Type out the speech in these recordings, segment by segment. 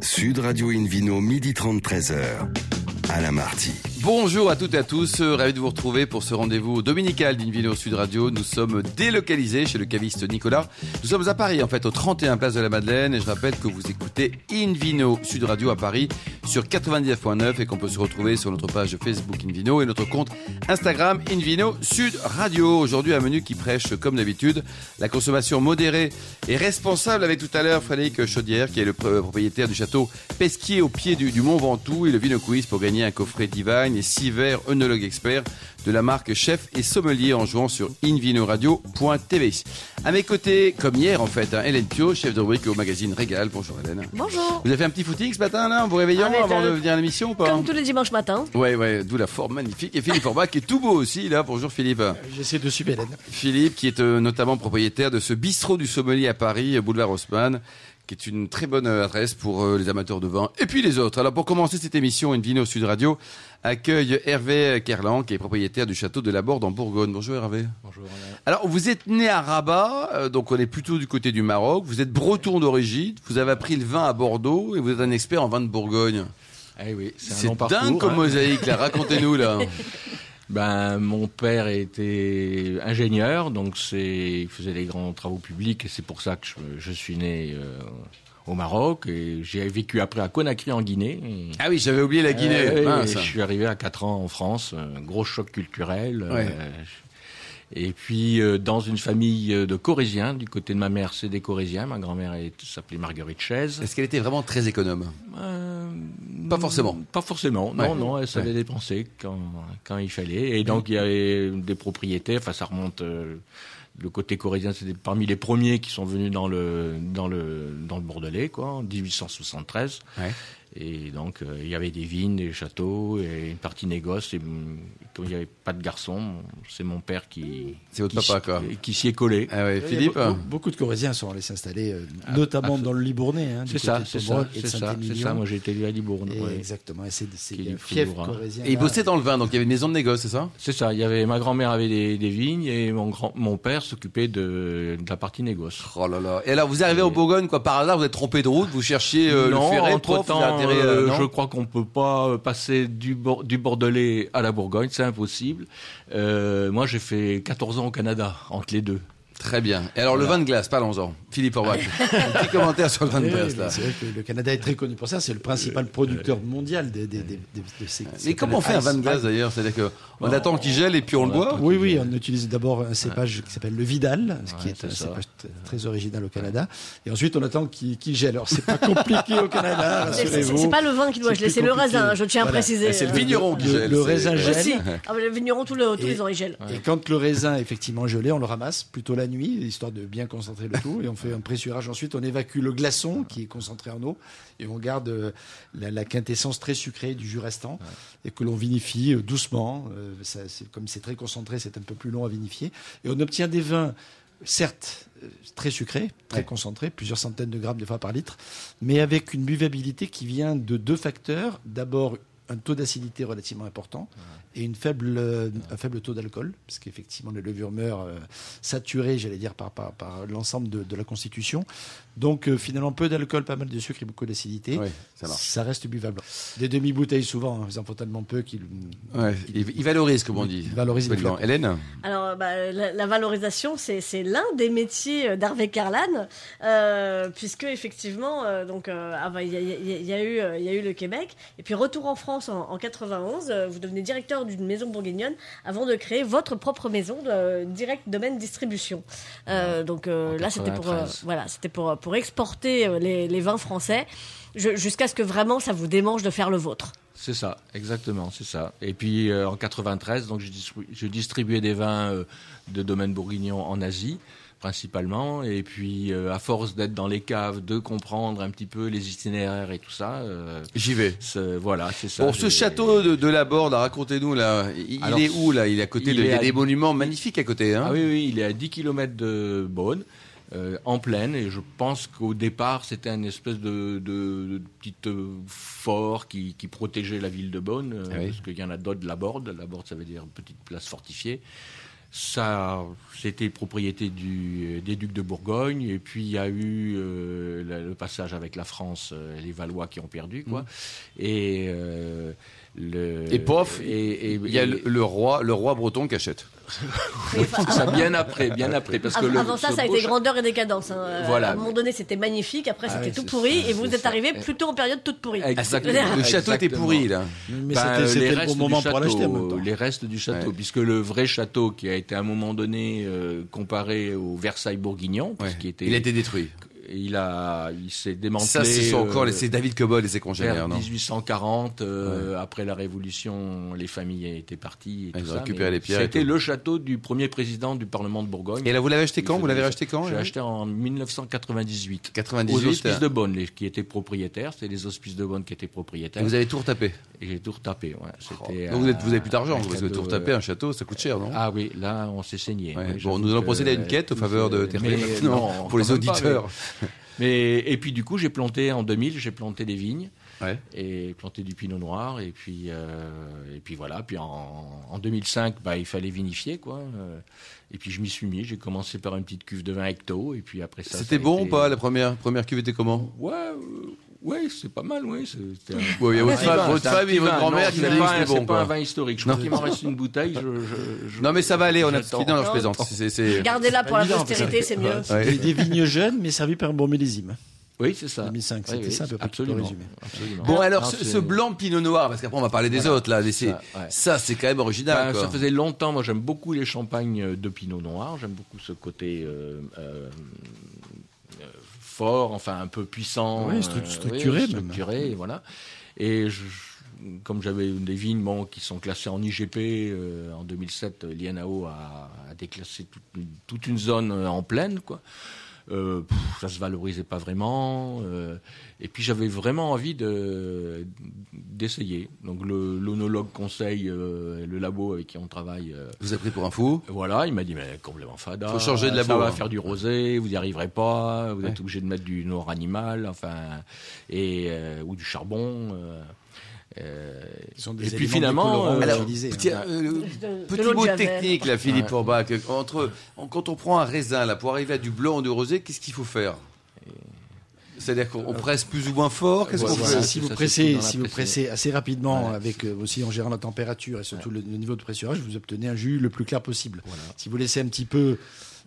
Sud Radio Invino, midi 30, 13h. Alain Marty. Bonjour à toutes et à tous, euh, ravi de vous retrouver pour ce rendez-vous dominical d'Invino Sud Radio. Nous sommes délocalisés chez le caviste Nicolas. Nous sommes à Paris, en fait, au 31 Place de la Madeleine. Et je rappelle que vous écoutez Invino Sud Radio à Paris sur 99.9 et qu'on peut se retrouver sur notre page Facebook Invino et notre compte Instagram Invino Sud Radio. Aujourd'hui, un menu qui prêche, comme d'habitude, la consommation modérée et responsable avec tout à l'heure Frédéric Chaudière, qui est le propriétaire du château Pesquier au pied du, Mont Ventoux et le Vino Quiz pour gagner un coffret Et 6 verres œnologue expert de la marque Chef et Sommelier en jouant sur invinoradio.tv. À mes côtés, comme hier en fait, hein, Hélène Pio, chef de rubrique au magazine Régal. Bonjour Hélène. Bonjour. Vous avez fait un petit footing ce matin là en vous réveillant Ah, avant de euh, venir à l'émission ou pas Comme tous les dimanches matins. Ouais, ouais, d'où la forme magnifique. Et Philippe Orbach qui est tout beau aussi là. Bonjour Philippe. J'essaie de suivre Hélène. Philippe qui est euh, notamment propriétaire de ce bistrot du sommelier à Paris, euh, boulevard Haussmann qui est une très bonne adresse pour euh, les amateurs de vin et puis les autres. Alors pour commencer cette émission, Invino Sud Radio accueille Hervé Kerlan qui est propriétaire du château de la Borde en Bourgogne. Bonjour Hervé. Bonjour. Alors vous êtes né à Rabat, euh, donc on est plutôt du côté du Maroc. Vous êtes breton d'origine, vous avez appris le vin à Bordeaux et vous êtes un expert en vin de Bourgogne. Eh oui, c'est dingue comme hein. mosaïque là, racontez-nous là. Ben, mon père était ingénieur, donc c'est, il faisait des grands travaux publics, et c'est pour ça que je, je suis né euh, au Maroc, et j'ai vécu après à Conakry en Guinée. Et- Ah oui, j'avais oublié la Guinée. Euh, et je suis arrivé à 4 ans en France, un gros choc culturel. Ouais. euh, et puis euh, dans une famille euh, de Corésiens, du côté de ma mère, c'est des Corésiens. Ma grand-mère s'appelait Marguerite Chaise. Est-ce qu'elle était vraiment très économe? Euh, Pas forcément. Pas forcément. Ouais. Non, non, elle savait Ouais. dépenser quand, quand il fallait. Et donc, il y avait des propriétaires. Enfin, ça remonte. le côté corésien, c'était parmi les premiers qui sont venus dans le, dans le, dans le Bordelais, quoi, en 1873. Ouais. Et donc, euh, il y avait des vignes, des châteaux, et une partie négoce. Et hum, comme il n'y avait pas de garçon, c'est mon père qui. C'est votre qui papa, s'y- quoi. Qui s'y est collé. Ah ouais, Philippe be- be- Beaucoup de Corésiens sont allés s'installer, euh, notamment ah, dans le Libournais. hein, C'est ça, c'est ça, c'est ça. Moi, j'ai été élu à Libourne. Et ouais. Exactement, et c'est hein. corésiens. Et il là. bossait dans le vin, donc il y avait une maison de négoce, c'est ça? C'est ça. Il y avait ma grand-mère avait des, des vignes et mon grand mon père s'occupait de, de la partie négoce. Oh là là. Et alors, vous arrivez au Bourgogne, quoi, par hasard, vous êtes trompé de route, vous cherchiez euh, non, le ferret, entre temps, euh, non je crois qu'on peut pas euh, passer du, du Bordelais à la Bourgogne, c'est impossible. Euh, moi, j'ai fait 14 ans au Canada entre les deux. Très bien. Et alors, le vin de glace, parlons-en. Philippe Orbach, un petit commentaire sur le vin de glace, là. C'est vrai que le Canada est très connu pour ça. C'est le principal producteur mondial des, des, des- des- de ces. Mais comment on fait un vin de glace, d'ailleurs? C'est-à-dire que on attend qu'il gèle et puis on le boit? Oui, oui, on utilise d'abord un cépage qui s'appelle le Vidal, ce qui Ouais, est un ça. cépage très original au Canada. Et ensuite, on attend qu'il gèle. Alors, c'est pas compliqué au Canada, C'est- pas le vin qui doit C'est geler, c'est le raisin, je tiens à Voilà. préciser. C'est le euh, vigneron qui le- gèle. le raisin gèle. Aussi. Ah, le vigneron, tous, les ans, il gèle. Et quand le raisin est effectivement gelé, on le ramasse plutôt la nuit, histoire de bien concentrer le tout. Et on fait un pressurage. Ensuite, on évacue le glaçon qui est concentré en eau. Et on garde euh, la, la quintessence très sucrée du jus restant. Et que l'on vinifie euh, doucement. Euh, ça, comme c'est très concentré, c'est un peu plus long à vinifier. Et on obtient des vins, certes, très sucrés, très Ouais. concentrés, plusieurs centaines de grammes de fois par litre, mais avec une buvabilité qui vient de deux facteurs. D'abord, un taux d'acidité relativement important et une faible, euh, un faible taux d'alcool, parce qu'effectivement les levures meurent euh, saturées, j'allais dire, par, par, par l'ensemble de, de la constitution. Donc euh, finalement peu d'alcool, pas mal de sucre et beaucoup d'acidité. Ça reste buvable. Des demi-bouteilles souvent, hein, ils en font tellement peu qu'ils Ouais, il, il valorise, comme on dit. Ils valorisent les. Hélène? Alors, bah, la, la valorisation, c'est c'est l'un des métiers d'Harvey Carlan, euh, puisque effectivement, euh, donc, euh, ah bah, il y, y y a eu, euh, il y a eu le Québec, et puis retour en France en, en 91, euh, vous devenez directeur d'une maison bourguignonne avant de créer votre propre maison de direct domaine distribution. Euh, donc euh, là, c'était pour, euh, 93. voilà, c'était pour pour exporter euh, les, les vins français, jusqu'à ce que vraiment ça vous démange de faire le vôtre. C'est ça, exactement, c'est ça. Et puis euh, en 93, donc je, distribu- je distribuais des vins euh, de domaine bourguignon en Asie principalement. Et puis euh, à force d'être dans les caves, de comprendre un petit peu les itinéraires et tout ça. euh, J'y vais. voilà, c'est ça. Bon, ce château de, de la Borde, racontez-nous, là. Il, Alors, est où, là? Il est à côté il de. Il y a à- des monuments magnifiques à côté, hein? Ah oui, oui, il est à 10 km de Beaune. euh, en plaine, et je pense qu'au départ, c'était un espèce de, de, de petit euh, fort qui, qui protégeait la ville de Beaune, euh, oui. parce qu'il y en a d'autres de la Borde. La Borde, ça veut dire petite place fortifiée. Ça, c'était propriété du, des ducs de Bourgogne. Et puis, il y a eu euh, le, passage avec la France, euh, les Valois qui ont perdu, quoi. Et, euh, le, Et pof, et, Il y a le, le roi, le roi breton qui achète. Oui, ça bien après, bien après, parce que Avant, le, avant ça, ça a été grandeur et décadence. hein. Euh, Voilà. À un moment donné, c'était magnifique. Après, Ah c'était tout pourri. ça, et vous êtes arrivé plutôt en période toute pourrie. Exactement. Le château était pourri, là. Mais Ben, c'était- le bon moment du pour l'acheter en château, même temps. Les restes du château, Ouais. puisque le vrai château qui a été à un moment donné euh, comparé au Versailles bourguignon, Ouais. qui était, Il a été détruit. Il a, il s'est démantelé. Ça, ce sont encore euh, c'est David Cobol et ses congénères, non 1840, euh, après la Révolution, les familles étaient parties. Et Ils tout ont ça, récupéré les pierres C'était le château du premier président du Parlement de Bourgogne. Et là, vous l'avez acheté quand Vous l'avez ça. racheté quand là acheté en 1998. Aux 98. Hospices de Bonne, les- qui étaient propriétaires. C'était les Hospices de Bonne qui étaient propriétaires. Et vous avez tout retapé. Et j'ai tout retapé. Ouais. C'était, Donc vous, êtes, vous avez plus d'argent, parce que tout retaper euh, un château, ça coûte cher, non Ah oui, là, on s'est saigné. Ouais. Oui, Bon, nous allons procéder à une quête au faveur de Terre non, pour les pas, auditeurs. mais- et puis du coup, j'ai planté en 2000, j'ai planté des vignes Ouais. et planté du pinot noir et puis euh, et puis voilà. Puis en, en 2005, bah, il fallait vinifier quoi. euh, et puis je m'y suis mis. J'ai commencé par une petite cuve de vin hecto et puis après ça. C'était bon ou pas La première, première cuve était comment? Ouais. euh, Ouais, c'est pas mal, ouais. C'était un- Ouais, il y a un votre petit femme- votre femme et votre grand-mère Non, qui un- C'est bon, pas un vin historique. Je crois qu'il m'en reste une bouteille. Je, je- je- Non, mais ça va aller, on a fini. Non, je plaisante. Gardez-la pour la postérité, c'est mieux. Ouais. Des, vignes jeunes, mais servis par un bon millésime. Oui, c'est ça. 2005, Oui, c'était oui, ça à peu près pour absolument. résumer. absolument. Bon, alors, Non, ce, blanc pinot noir, parce qu'après, on va parler des Voilà. autres, là. mais Ça, ouais. Ça, c'est quand même original, Ben, quoi. ça faisait longtemps, moi j'aime beaucoup les champagnes de Pinot Noir, j'aime beaucoup ce côté euh, euh, euh, fort, enfin un peu puissant, Oui, stru- euh, structuré oui, voilà. Et je- comme j'avais des vignes bon, qui sont classées en IGP, euh, en 2007, l'INAO a, a déclassé toute, une- toute une zone euh, en plaine, quoi. Euh, pff, ça se valorisait pas vraiment. euh, et puis j'avais vraiment envie de d'essayer. Donc l'onologue conseille euh, le labo avec qui on travaille. euh, Vous avez pris pour un fou voilà, il m'a dit mais complètement fada. Faut changer de labo, Ça va hein. faire du rosé, vous n'y arriverez pas. Vous êtes obligé de mettre du noir animal, enfin et euh, ou du charbon. Euh, et puis finalement, euh, Alors, utilisés, hein. petit, euh, petit mot technique, là, Philippe Ouais. Forbach. Entre, quand on prend un raisin, là, pour arriver à du blanc ou du rosé, qu'est-ce qu'il faut faire? C'est-à-dire qu'on on presse plus ou moins fort Qu'est-ce qu'on fait? si vous pressez, la si vous presse. pressez assez rapidement, Ouais. avec euh, aussi en gérant la température et surtout le, le niveau de pressurage, vous obtenez un jus le plus clair possible. Si vous laissez un petit peu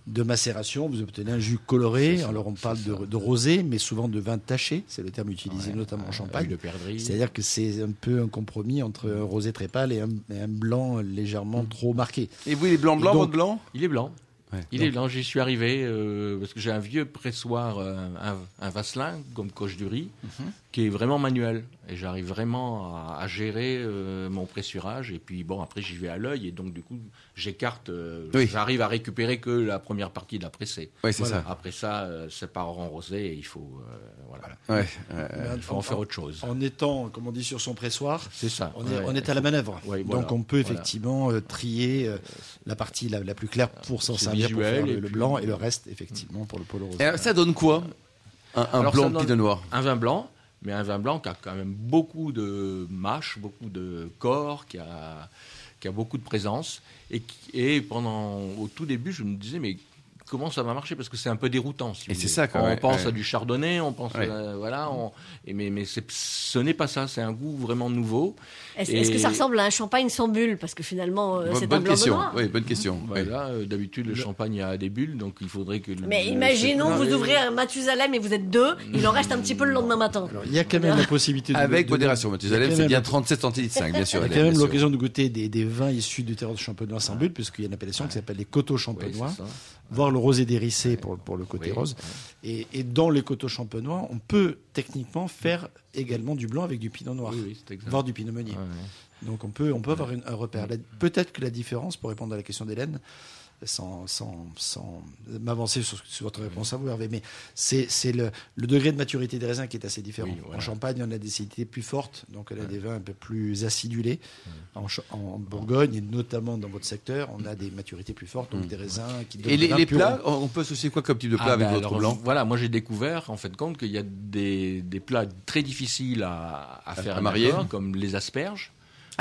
de macération, vous obtenez un jus coloré. Alors on parle de, de rosé, mais souvent de vin taché, c'est le terme utilisé notamment en euh, Champagne. huile de perdrix. C'est-à-dire que c'est un peu un compromis entre un rosé très pâle et un, et un blanc légèrement trop marqué. Et vous, il est blanc-blanc, Et donc- votre blanc? Il est blanc. Ouais. Il est blanc. J'y suis arrivé euh, parce que j'ai un vieux pressoir, euh, un, un Vasselin comme coche du riz, Mhm. qui est vraiment manuel. Et j'arrive vraiment à, à gérer euh, mon pressurage. Et puis bon, après j'y vais à l'œil et donc du coup j'écarte. euh, Oui. J'arrive à récupérer que la première partie de la pressée. Oui, c'est Voilà. Après ça, euh, c'est par en rosé et il faut, euh, voilà, ça. Ouais, il faut en faire autre chose. En étant, comme on dit, sur son pressoir, C'est ça. on est, Ouais, on est il à la manœuvre. Ouais, voilà. Donc on peut Voilà. effectivement euh, trier euh, la partie la, la plus claire pour s'en C'est pour et le puis- blanc et le reste effectivement pour le polo. Et alors, ça donne quoi Un, un Alors, blanc donne- pinot noir? Un vin blanc, mais un vin blanc qui a quand même beaucoup de mâche, beaucoup de corps, qui a, qui a beaucoup de présence. Et, qui- et pendant, au tout début, je me disais, mais comment ça va marcher Parce que c'est un peu déroutant. Si Et c'est ça, quoi, On ouais, pense ouais. à du chardonnay, on pense Ouais. à, voilà, on- et mais, mais ce n'est pas ça. C'est un goût vraiment nouveau. Est-ce que ça ressemble à un champagne sans bulle Parce que finalement, euh, Bonne, c'est un blanc de question. noir. Oui, bonne question. Voilà, euh, d'habitude le champagne a des bulles, donc il faudrait que. Mais le- imaginons, Non, vous ouvrez un Mathusalem et vous êtes deux, il en reste un petit peu le lendemain matin. Alors, il y a quand même la possibilité de Avec de- modération, de- Mathusalem, quand c'est bien la- 37 centilitres 5, bien sûr. Il y a quand même l'occasion de goûter des, des vins issus du terroir de champenois sans bulle, puisqu'il y a une appellation qui s'appelle les coteaux champenois, c'est ça. Voire le rosé dérissé pour, pour le côté Oui, rose. Et, et dans les coteaux champenois, on peut techniquement faire également du blanc avec du pinot noir, Oui, voire du pinot meunier. Donc on peut, on peut avoir une- un repère. Peut-être que la différence, pour répondre à la question d'Hélène, sans, sans, sans m'avancer sur, sur votre réponse à vous, Hervé, mais c'est le, le degré de maturité des raisins qui est assez différent. Oui, voilà. En Champagne, on a des acidités plus fortes, donc on a des vins un peu plus acidulés. En, Bourgogne, et notamment dans votre secteur, on a des maturités plus fortes, donc des raisins qui donnent Et les, plats, on peut associer quoi comme type de plat Ah, avec ben votre alors, blanc? Voilà, moi j'ai découvert en fait compte qu'il y a des, des plats très difficiles à, à faire à marier. comme les asperges.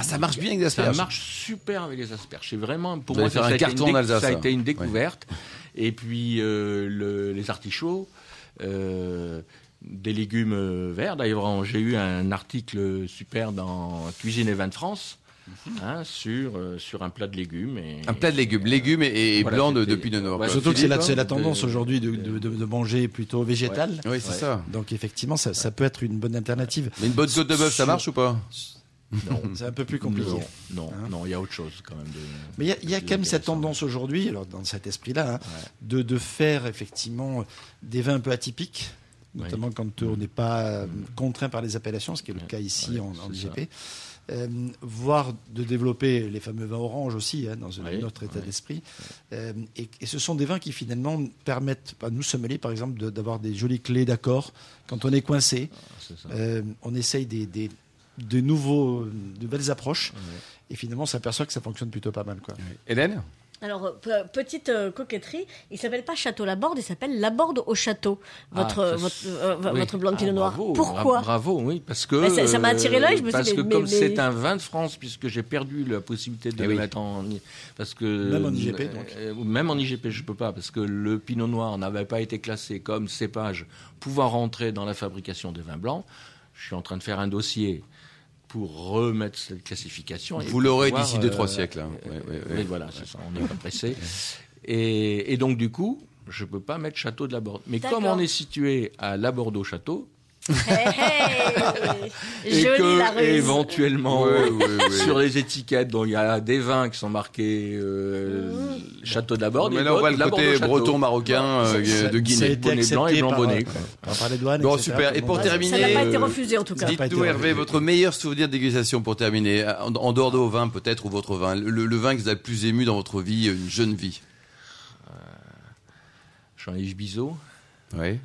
Ah, ça marche bien avec Ça asperges. marche super avec les asperges. C'est vraiment pour Vous moi faire ça, un a été carton en Ça a ça. été une découverte. Et puis euh, le- les artichauts, euh, des légumes euh, verts. D'ailleurs, j'ai eu un article super dans Cuisine et vin de France. hein, sur, euh, sur un plat de légumes. Et, Un plat de légumes, légumes et, et Voilà, blanc de, noir. Ouais. Surtout que c'est la, la hein, tendance aujourd'hui de, de, de- de manger plutôt végétal. Oui, c'est Ouais. ça. Donc effectivement, ça, ça peut être une bonne alternative. Mais une bonne côte de bœuf, ça marche ou pas? Non, c'est un peu plus compliqué. Non, non, Hein non, il y a autre chose quand même. De, Mais il y a, y quand même cette tendance aujourd'hui, alors dans cet esprit-là, hein, de, de faire effectivement des vins un peu atypiques, notamment quand euh, on n'est pas euh, contraint par les appellations, ce qui est le Ouais. cas ici Ouais, en, en IGP. Euh, voire de développer les fameux vins oranges aussi, hein, dans un Oui, autre état oui. d'esprit. Euh, et, et ce sont des vins qui finalement permettent, à nous sommeliers par exemple, de- d'avoir des jolies clés d'accord quand on est coincé. Euh, on essaye des, des- de nouveaux, de nouvelles approches. Ouais. Et finalement, on s'aperçoit que ça fonctionne plutôt pas mal. Quoi. Hélène? Alors, euh, pe- petite euh, coquetterie, il s'appelle pas Château Laborde, il s'appelle Laborde au Château, votre, Ah, votre, c'est- euh, Oui. votre blanc de Ah, pinot noir. bravo, Pourquoi bra- Bravo, oui, parce que. Mais ça- ça m'a attiré l'œil, je me suis Parce dit, que mais- comme mais- c'est un vin de France, puisque j'ai perdu la possibilité de Eh le oui. mettre en. Parce que. Même en IGP, donc. euh, même en IGP, je peux pas, parce que le pinot noir n'avait pas été classé comme cépage pouvant rentrer dans la fabrication des vins blancs. Je suis en train de faire un dossier pour remettre cette classification. et Vous l'aurez d'ici 2-3 euh, siècles. hein. euh, Ouais, ouais, oui, ouais. voilà, c'est ça, on n'est pas pressé. Et, et donc, du coup, je peux pas mettre Château de la Borde. Mais comme on est situé à la Bordeaux Château, Hey, hey Jolie que la ruse. éventuellement sur les étiquettes, dont il y a des vins qui sont marqués euh, Château de la Borde, Mais là, on voit le côté breton marocain euh, de Guinée. bonnet blanc et blanc par, bonnet, euh, par, par les douanes. Bon, etc. super. Et pour terminer, Ça n'a pas été euh, refusé en tout cas. Ça a pas été Dites-nous, Hervé, refusé. votre meilleur souvenir de dégustation pour terminer, en, en dehors de vos vins peut-être, ou votre vin, le, le vin qui vous a le plus ému dans votre vie, une jeune vie. Jean-Yves Bizot, Oui.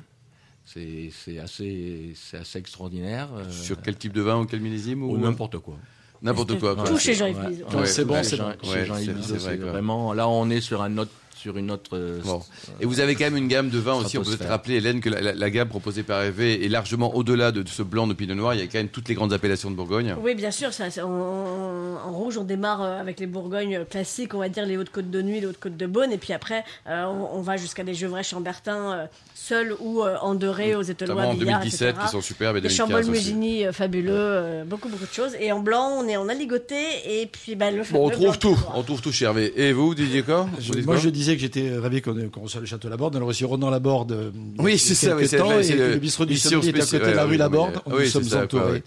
C'est c'est assez, c'est assez extraordinaire. euh, Sur quel type de vin ou quel millésime ou ou n'importe quoi. N'importe quoi. Tout chez Jean-Yves c'est bon, c'est Jean- bon. chez Ouais, Jean-Yves c'est- vraiment. Là, on est sur un autre, sur une autre. euh, Bon. Et vous avez quand même une gamme de vins aussi. On peut peut-être rappeler, Hélène, que la, la- la gamme proposée par Hervé est largement au-delà de, ce blanc de Pinot Noir. Il y a quand même toutes les grandes appellations de Bourgogne. Oui, bien sûr. Ça, ça- en, rouge, on démarre euh, avec les Bourgognes classiques, on va dire les Hautes-Côtes de Nuit, les Hautes-Côtes de Beaune. Et puis après, euh, on, on va jusqu'à des Gevrey Chambertin euh, seuls ou euh, en Doré, aux Notamment en Billard, 2017, etc. qui sont superbes et Des 2015 Chambol. Musigny euh, fabuleux, euh, beaucoup beaucoup de choses. Et en blanc, on est en aligoté et puis bah, le Bon, on trouve blanc tout. On trouve tout chez Hervé. Et vous, Didier quoi? Moi, je disais que j'étais ravi qu'on qu'on reçoive le château Laborde. On a reçu Ronan Laborde. euh, Oui, c'est ça, oui, c'est le- le bistrot du Sommier est à côté de la rue oui, Laborde. oui, Nous c'est sommes entourés. oui.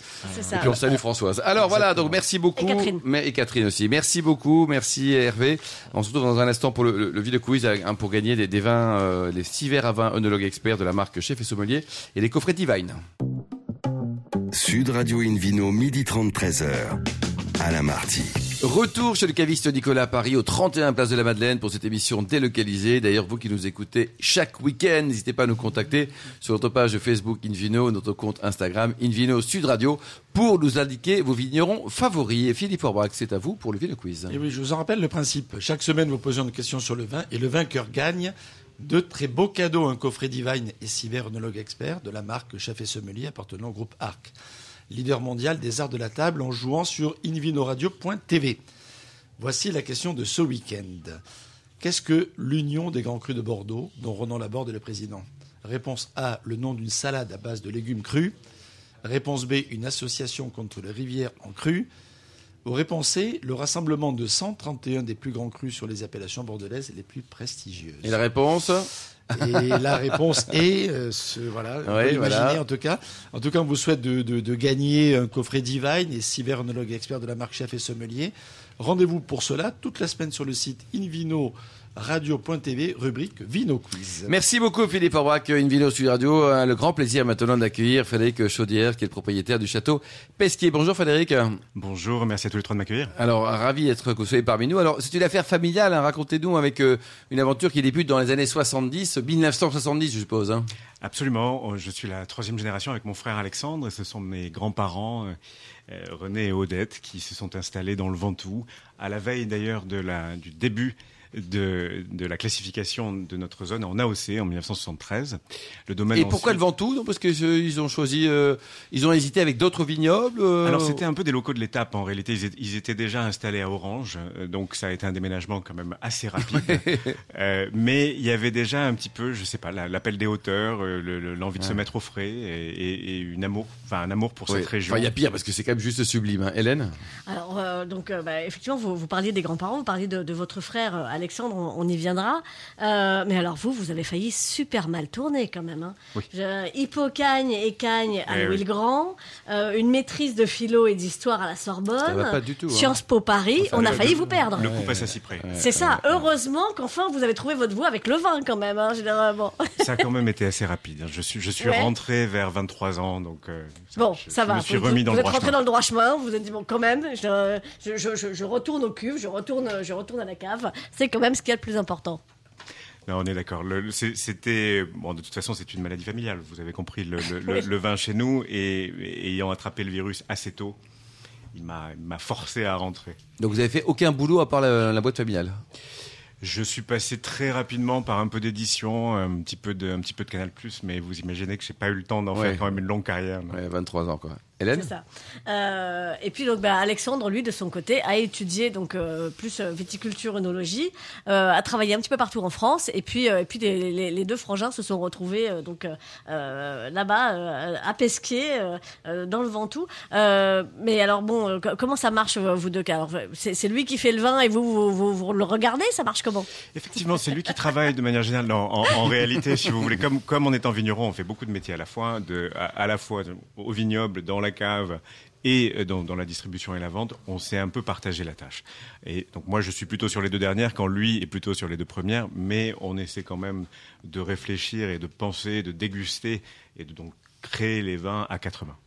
Et puis on salue Françoise. Alors voilà, donc merci beaucoup. Et Catherine. Mais, et Catherine aussi. Merci beaucoup, merci Hervé. On se retrouve dans un instant pour le, le, le Ville Quiz hein, pour gagner des, des vins, euh, les six verres à vin œnologue expert de la marque Chef et Sommelier et les coffrets Divine. Sud Radio Invino, midi 30, 13h. Alain Marty. Retour chez le caviste Nicolas Paris au 31 Place de la Madeleine pour cette émission délocalisée. D'ailleurs, vous qui nous écoutez chaque week-end, n'hésitez pas à nous contacter sur notre page Facebook Invino, notre compte Instagram Invino Sud Radio pour nous indiquer vos vignerons favoris. Et Philippe Orbach, c'est à vous pour le Ville Quiz. Et oui, je vous en rappelle le principe. Chaque semaine, vous posez une question sur le vin et le vainqueur gagne de très beaux cadeaux, un coffret Divine et œnologue expert de la marque Chef et Sommelier appartenant au groupe Arc, leader mondial des arts de la table en jouant sur invinoradio.tv. Voici la question de ce week-end. Qu'est-ce que l'Union des Grands Crus de Bordeaux, dont Ronan Laborde est le président Réponse A, le nom d'une salade à base de légumes crus. Réponse B, une association contre les rivières en cru. Ou réponse C, le rassemblement de 131 des plus grands crus sur les appellations bordelaises les plus prestigieuses. Et la réponse? Et la réponse est, euh, ce- voilà, l'imaginer, voilà. en tout cas. En tout cas, on vous souhaite de, de- de gagner un coffret Divine et six expert de la marque Chef et Sommelier. Rendez-vous pour cela toute la semaine sur le site invino-radio.tv, rubrique Vino Quiz. Merci beaucoup Philippe Orbach, Invino Sud Radio. Euh, Le grand plaisir maintenant d'accueillir Frédéric Chaudière, qui est le propriétaire du château Pesquier. Bonjour Frédéric. Bonjour, merci à tous les trois de m'accueillir. Alors, ravi d'être que vous soyez parmi nous. Alors, c'est une affaire familiale, hein. racontez-nous, avec euh, une aventure qui débute dans les années 70, 1970, je suppose. Hein. Absolument, euh, je suis la troisième génération avec mon frère Alexandre et ce sont mes grands-parents, euh, euh, René et Odette, qui se sont installés dans le Ventoux, à la veille d'ailleurs de la, du début de, de la classification de notre zone en AOC en 1973. Le domaine Et pourquoi le Ventoux non? Parce qu'ils ont choisi, euh, ils ont hésité avec d'autres vignobles. euh, Alors c'était un peu des locaux de l'étape en réalité. Ils, étaient- ils étaient déjà installés à Orange, euh, donc ça a été un déménagement quand même assez rapide. Euh, mais il y avait déjà un petit peu, je sais pas, la- l'appel des hauteurs, euh, le- le- l'envie de se mettre au frais et, et- et une amour, enfin un amour pour cette région. Enfin, il y a pire parce que c'est quand même juste sublime. hein. Hélène? Alors, euh, donc, euh, bah, effectivement, vous, vous parliez des grands-parents, vous parliez de, de votre frère euh, Alexandre, on, on y viendra. Euh, mais alors, vous, vous avez failli super mal tourner quand même. Hein. Oui. Je- Hippocagne et Cagne à Eh Louis oui. le Grand, euh, une maîtrise de philo et d'histoire à la Sorbonne, tout, hein. Sciences Po Paris, on a failli vous perdre. Le coup passe à Cyprès. C'est ça. Heureusement qu'enfin vous avez trouvé votre voie avec le vin quand même. Hein, généralement. Ça a quand même été assez rapide. hein. Je suis, je suis Ouais. rentré vers 23 ans, donc euh, ça- Bon, je, ça je va. me suis vous, remis dans vous le êtes rentré chemin. dans le droit chemin. Vous vous êtes dit bon, quand même, je, je, je, je- je retourne au cuve, je retourne, je retourne à la cave. C'est quand même ce qu'il y a de plus important. Non, on est d'accord. Le- le- C'était bon. De toute façon, c'est une maladie familiale. Vous avez compris le, le- le- Oui. le vin chez nous et, et ayant attrapé le virus assez tôt, il m'a il m'a forcé à rentrer. Donc vous avez fait aucun boulot à part la, la boîte familiale? Je suis passé très rapidement par un peu d'édition, un petit peu de, un petit peu de Canal+, mais vous imaginez que j'ai pas eu le temps d'en Ouais. faire quand même une longue carrière. Ouais, 23 ans quoi. Hélène C'est ça. Euh, et puis donc bah, Alexandre, lui, de son côté, a étudié donc euh, plus euh, viticulture, œnologie, euh, a travaillé un petit peu partout en France. Et puis, euh, et puis les, les- les deux frangins se sont retrouvés euh, donc là-bas euh, à Pesquet, euh, euh, dans le Ventoux. Euh, mais alors bon, co- comment ça marche vous deux Alors, c'est, lui qui fait le vin et vous vous, vous- vous le regardez Ça marche comment? Effectivement, c'est lui qui travaille de manière générale. Non, en, en réalité, si vous voulez, comme, comme en étant vigneron, on fait beaucoup de métiers à la fois, de, à, à la fois au vignoble, dans la cave et euh, dans, la distribution et la vente, on s'est un peu partagé la tâche. Et donc moi, je suis plutôt sur les deux dernières, quand lui est plutôt sur les deux premières, mais on essaie quand même de réfléchir et de penser, de déguster et de donc créer les vins à quatre mains.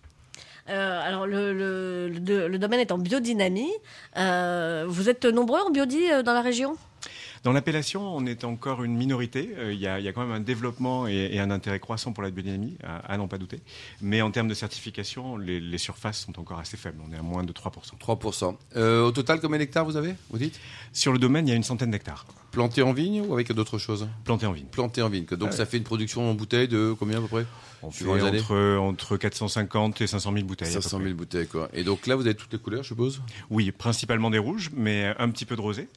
Euh, alors le, domaine est en biodynamie. Euh, vous êtes nombreux en biodi euh, dans la région? Dans l'appellation, on est encore une minorité. Euh, Il y, a, il y a quand même un développement et, et un intérêt croissant pour la biodynamie, à, à n'en pas douter. Mais en termes de certification, les, les surfaces sont encore assez faibles. On est à moins de 3%. 3%. Euh, au total, combien d'hectares vous avez Vous dites? Sur le domaine, il y a une centaine d'hectares Planté en vigne ou avec d'autres choses? Plantés en vigne. Planté en vigne. Donc ça fait une production en bouteille de combien à peu près? On fait entre, entre 450 et 500 000 bouteilles. à peu 500 près. 000 bouteilles quoi. Et donc là, vous avez toutes les couleurs, je suppose? Oui, principalement des rouges, mais un petit peu de rosé.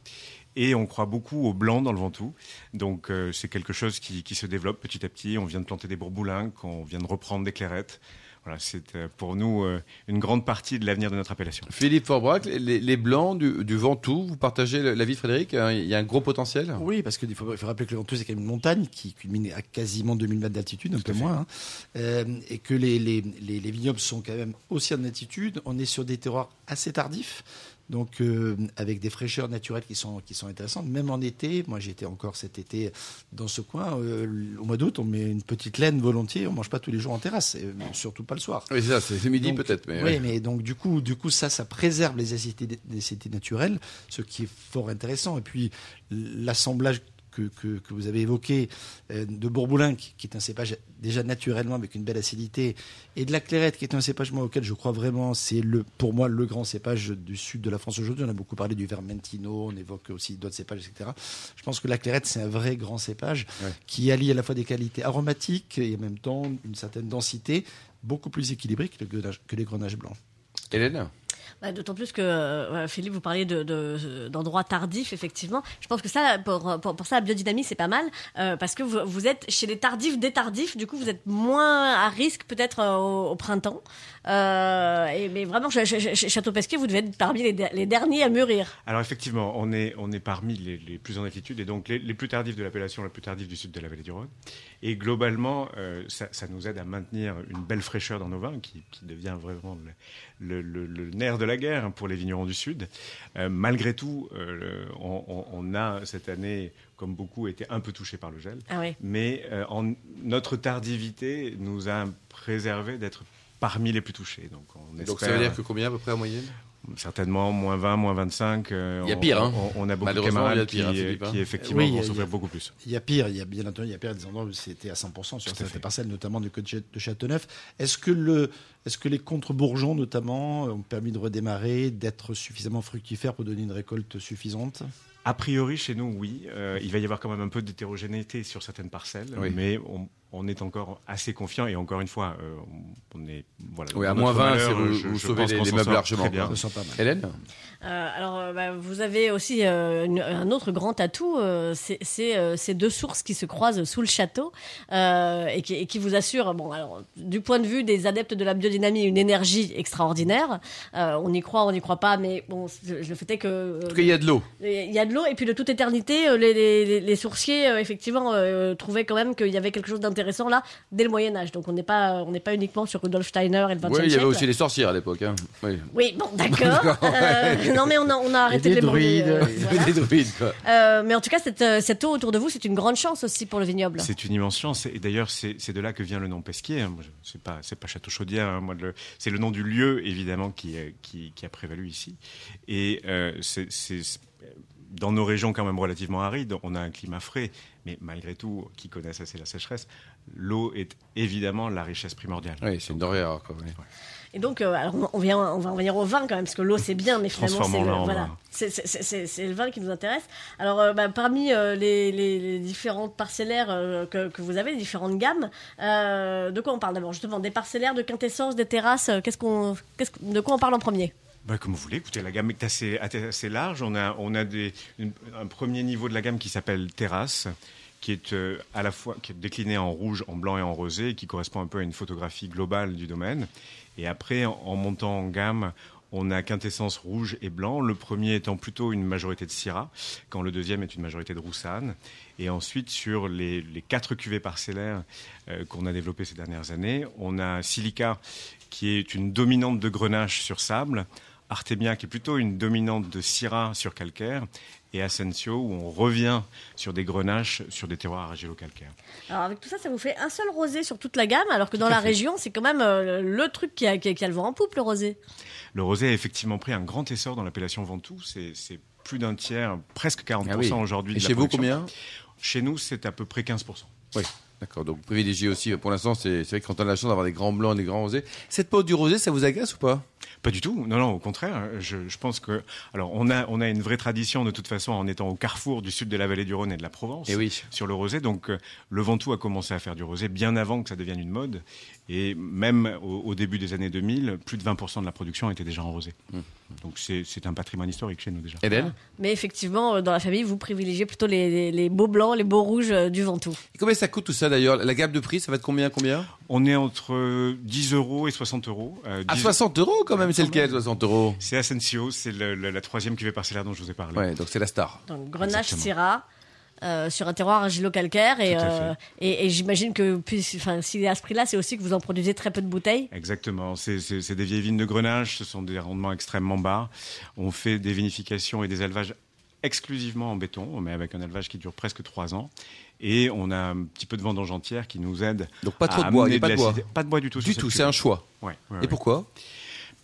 Et on croit beaucoup au blanc dans le Ventoux. Donc euh, c'est quelque chose qui, qui se développe petit à petit. On vient de planter des bourboulins, on vient de reprendre des clairettes. Voilà, c'est euh, pour nous euh, une grande partie de l'avenir de notre appellation. Philippe Forbrac, les, les blancs du, du Ventoux, vous partagez l'avis de Frédéric hein, Il y a un gros potentiel? Oui, parce qu'il faut, il faut rappeler que le Ventoux, c'est quand même une montagne qui culmine à quasiment 2000 mètres d'altitude, un peu moins. hein. Et que les, les, les, les vignobles sont quand même aussi en altitude. On est sur des terroirs assez tardifs. Donc, euh, avec des fraîcheurs naturelles qui sont, qui sont intéressantes. Même en été, moi j'étais encore cet été dans ce coin. euh, au mois d'août, on met une petite laine volontiers. On mange pas tous les jours en terrasse, et surtout pas le soir. Oui, c'est ça, c'est midi peut-être. Mais oui, ouais. mais donc du coup, du coup, ça, ça préserve les acidités, les acidités naturelles, ce qui est fort intéressant. Et puis l'assemblage que, que, que vous avez évoqué euh, de Bourboulin, qui, qui est un cépage déjà naturellement avec une belle acidité, et de la Clairette, qui est un cépage moi, auquel je crois vraiment, c'est le, pour moi le grand cépage du sud de la France aujourd'hui. On a beaucoup parlé du Vermentino, on évoque aussi d'autres cépages, etc. Je pense que la Clairette, c'est un vrai grand cépage Ouais. qui allie à la fois des qualités aromatiques et en même temps une certaine densité, beaucoup plus équilibrée que, le que les grenages blancs. Hélène? Bah, D'autant plus que euh, Philippe, vous parliez de- de- d'endroits tardifs, effectivement. Je pense que ça, pour, ça, la biodynamie, c'est pas mal, euh, parce que vous, êtes chez les tardifs des tardifs, du coup, vous êtes moins à risque peut-être euh, au, printemps. Mais vraiment, chez, Château Pesquet, vous devez être parmi les, der- les derniers à mûrir. Alors effectivement, on est, parmi les, plus en altitude et donc les, plus tardifs de l'appellation, la plus tardive du sud de la vallée du Rhône. Et globalement, ça, nous aide à maintenir une belle fraîcheur dans nos vins qui devient vraiment le, le- le- le nerf de la guerre hein, pour les vignerons du sud. Euh, malgré tout, euh, on, on- on a cette année, comme beaucoup, été un peu touché par le gel. Ah oui. Mais euh, en, notre tardivité nous a préservé d'être parmi les plus touchés. Donc, on Donc ça veut dire que combien à peu près en moyenne? Certainement, moins 20, moins 25. euh, Il y a on- pire, hein. On, on a beaucoup de camarades pire, hein, qui, Philippe, hein. qui, effectivement, Oui, vont souffrir beaucoup plus. Il y a pire, il y a bien entendu, il y a pire des endroits où c'était à 100% sur certaines fait. parcelles, notamment du côté de Châteauneuf. Est-ce que, le, est-ce que les contre-bourgeons, notamment, ont permis de redémarrer, d'être suffisamment fructifères pour donner une récolte suffisante? A priori, chez nous, oui. Euh, il va y avoir quand même un peu d'hétérogénéité sur certaines parcelles, Oui. mais on, on est encore assez confiant. Et encore une fois, euh, on est voilà. Oui, à moins notre 20, malheur, c'est vous- je- vous je sauvez pense les- qu'on les meubles largement, bien. Ça pas mal. Hélène Euh, alors, euh, bah, vous avez aussi euh, une- un autre grand atout, euh, c'est euh, ces deux sources qui se croisent sous le château euh, et, qui, et qui vous assurent, bon, alors, du point de vue des adeptes de la biodynamie, une énergie extraordinaire. Euh, on y croit, on n'y croit pas, mais bon, le le fait est que euh, En tout cas, il y a de l'eau. il y a de l'eau et puis de toute éternité, les, les, les- les sourciers euh, effectivement euh, trouvaient quand même qu'il y avait quelque chose d'intéressant là dès le Moyen Âge. Donc on n'est pas on n'est pas uniquement sur Rudolf Steiner et le 20e Oui, il y siècle. avait aussi les sorcières à l'époque. Hein. Oui. Oui, bon, d'accord. Euh, non, mais on a, on a arrêté de les druides. euh, voilà. des druides, quoi. Euh, mais en tout cas, cette, euh, cette eau autour de vous, c'est une grande chance aussi pour le vignoble. C'est une immense chance. Et d'ailleurs, c'est de là que vient le nom Pesquier. hein. C'est pas, c'est pas Château Chaudière. hein. C'est le nom du lieu, évidemment, qui, qui, qui a prévalu ici. Et euh, c'est dans nos régions quand même relativement arides, on a un climat frais, mais malgré tout, qui connaissent assez la sécheresse, l'eau est évidemment la richesse primordiale. Oui, c'est une denrée rare. Quoi, oui. Et donc, euh, alors on, vient, on va en venir au vin quand même, parce que l'eau c'est bien, mais finalement c'est le, voilà, vin. c'est, le qui nous intéresse. Alors, euh, bah, parmi euh, les, les- les différentes parcellaires euh, que, que vous avez, les différentes gammes, euh, de quoi on parle d'abord? Justement, des parcellaires, de quintessence, des terrasses. euh, Qu'est-ce qu'on, qu'est-ce que- de quoi on parle en premier? Bah, comme vous voulez, écoutez, la gamme est assez, large. On a, un premier niveau de la gamme qui s'appelle Terrasse, qui est euh, à la fois qui décliné en rouge, en blanc et en rosé, qui correspond un peu à une photographie globale du domaine. Et après, en, montant en gamme, on a quintessence rouge et blanc. Le premier étant plutôt une majorité de Syrah, quand le deuxième est une majorité de Roussanne. Et ensuite, sur les, les quatre cuvées parcellaires euh, qu'on a développées ces dernières années, on a Silica, qui est une dominante de Grenache sur sable, Artemia, qui est plutôt une dominante de Syrah sur calcaire, et Asensio, où on revient sur des grenaches sur des terroirs argilo-calcaires. Alors avec tout ça, ça vous fait un seul rosé sur toute la gamme, alors que dans Tout la fait. région, c'est quand même euh, le truc qui a, qui a- qui a le vent en poupe, le rosé. Le rosé a effectivement pris un grand essor dans l'appellation Ventoux. C'est c'est plus d'un tiers, presque 40% Ah oui. aujourd'hui. Et de la chez vous, production. combien? Chez nous, c'est à peu près 15%. Oui. D'accord, donc privilégiez aussi, pour l'instant, c'est vrai que quand on a la chance d'avoir des grands blancs et des grands rosés. Cette peau du rosé, ça vous agace ou pas? Pas du tout. Non, non, au contraire. Je, je pense que, alors, on a, on a une vraie tradition de toute façon en étant au carrefour du sud de la vallée du Rhône et de la Provence. Eh oui. Sur le rosé. Donc, euh, le Ventoux a commencé à faire du rosé bien avant que ça devienne une mode. Et même au, au début des années 2000, plus de 20% de la production était déjà en rosé. Hum. Donc, c'est un patrimoine historique chez nous déjà. Hélène Mais effectivement, euh, dans la famille, vous privilégiez plutôt les, les- les beaux blancs, les beaux rouges euh, du Ventoux. Et combien ça coûte tout ça d'ailleurs? La gamme de prix, ça va être combien combien? On est entre euh, 10 euros et 60 euros. Euh, À 10 Ah, 60 euros quand même, c'est lequel même. 60 euros? C'est Asensio, c'est la troisième cuvée parcellaire dont je vous ai parlé. Ouais, donc c'est la star. Donc Grenache Exactement. Syrah. Euh, sur un terroir argilo-calcaire et, euh, et, et j'imagine que puis, enfin, s'il est à ce prix-là, c'est aussi que vous en produisez très peu de bouteilles. Exactement. C'est- C'est c'est des vieilles vignes de Grenache. Ce sont des rendements extrêmement bas. On fait des vinifications et des élevages exclusivement en béton, mais avec un élevage qui dure presque trois ans. Et on a un petit peu de vendange entière qui nous aide. Donc pas trop à de bois, il amener n'y a pas de bois. l'acidité. Pas de bois du tout. Du tout, c'est un choix. Ouais, ouais, Et ouais. pourquoi?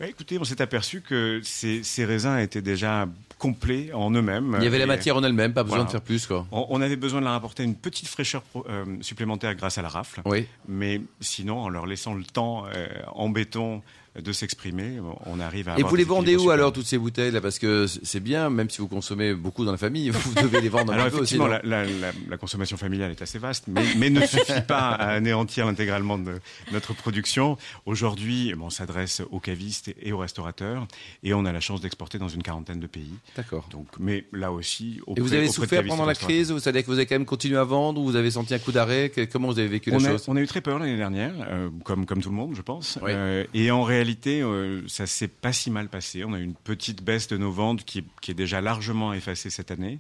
Bah, écoutez, on s'est aperçu que ces, ces raisins étaient déjà complets en eux-mêmes. Il y avait la matière en elle-même, pas besoin Voilà. de faire plus quoi. On, on avait besoin de leur apporter une petite fraîcheur euh, supplémentaire grâce à la rafle. Oui. Mais sinon, en leur laissant le temps euh, en béton de s'exprimer, on arrive à Et vous les vendez où alors toutes ces bouteilles là? Parce que c'est bien, même si vous consommez beaucoup dans la famille, vous devez les vendre un Alors peu aussi. effectivement, la, la- la- la consommation familiale est assez vaste, mais, mais ne suffit pas à anéantir intégralement de notre production. Aujourd'hui, on s'adresse aux cavistes et aux restaurateurs, et on a la chance d'exporter dans une quarantaine de pays. D'accord. Donc, mais là aussi, Et auprès, vous avez souffert et pendant la crise? C'est-à-dire que vous avez quand même continué à vendre ou vous avez senti un coup d'arrêt? Comment vous avez vécu la On a, chose? on a eu très peur l'année dernière, euh, comme, comme tout le monde, je pense. Oui. Euh, et en réalité, euh, ça s'est pas si mal passé. On a eu une petite baisse de nos ventes qui, qui est déjà largement effacée cette année.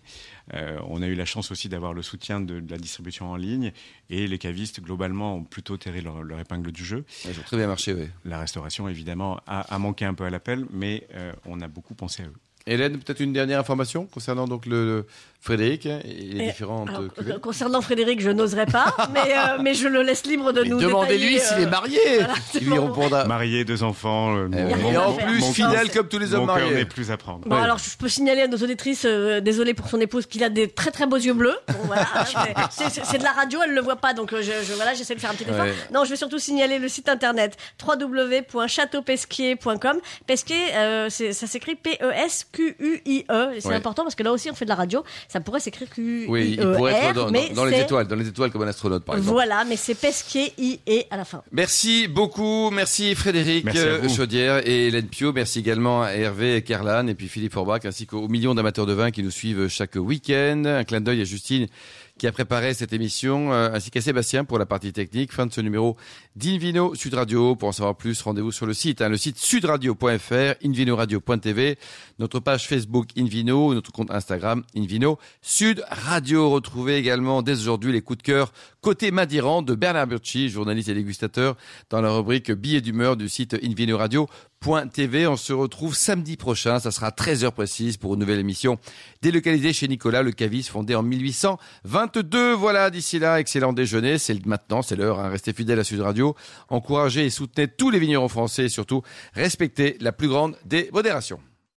Euh, on a eu la chance aussi d'avoir le soutien de, de la distribution en ligne. Et les cavistes, globalement, ont plutôt tiré leur, leur épingle du jeu. Ils ont très bien marché, oui. La restauration, évidemment, a, a manqué un peu à l'appel, mais euh, on a beaucoup pensé à eux. Hélène, peut-être une dernière information concernant donc le, le Frédéric et les Et- différentes Alors, euh, euh, concernant Frédéric, je n'oserais pas, mais, euh, mais je le laisse libre de Mais nous Demandez-lui s'il euh, est marié voilà, Il lui répondra. Mariés, deux enfants. euh, Eh mon- mon- Et en mon- plus, mon- fidèle comme tous les hommes Mon cœur mariés. n'est plus à prendre. Bon, Ouais. alors je peux signaler à nos auditrices, euh, désolé pour son épouse, qu'il a des très très beaux yeux bleus. Bon, voilà, hein, c'est- de la radio, elle le voit pas, donc je, je- voilà, j'essaie de faire un petit effort. Ouais. Non, je vais surtout signaler le site internet www.chateaupesquier.com. Pesquier, euh, ça s'écrit E Q-U-I-E. C'est Ouais. important parce que là aussi, on fait de la radio. Ça pourrait s'écrire Q-U-I-E. Oui, il pourrait être dans, dans- mais dans les étoiles, dans les étoiles comme un astronaute par exemple. Voilà, mais c'est Pesquier, I-E à la fin. Merci beaucoup, merci Frédéric Merci euh. Chaudière et Hélène Pio, merci également à Hervé Kerlan et puis Philippe Forbach ainsi qu'aux millions d'amateurs de vin qui nous suivent chaque week-end. Un clin d'œil à Justine qui a préparé cette émission euh, ainsi qu'à Sébastien pour la partie technique. Fin de ce numéro d'Invino Sud Radio. Pour en savoir plus, rendez-vous sur le site, hein, le site sudradio.fr, invinoradio.tv, notre page Facebook Invino, notre compte Instagram Invino Sud Radio. Retrouvez également dès aujourd'hui les coups de cœur côté Madiran de Bernard Burchi, journaliste et dégustateur, dans la rubrique billets d'humeur du site invinoradio.tv. On se retrouve samedi prochain, ça sera 13h précise pour une nouvelle émission délocalisée chez Nicolas, le caviste fondé en 1822. Voilà, d'ici là, excellent déjeuner. C'est maintenant, c'est l'heure. hein. Restez fidèles à Sud Radio. Encouragez et soutenez tous les vignerons français et surtout respectez la plus grande des modérations.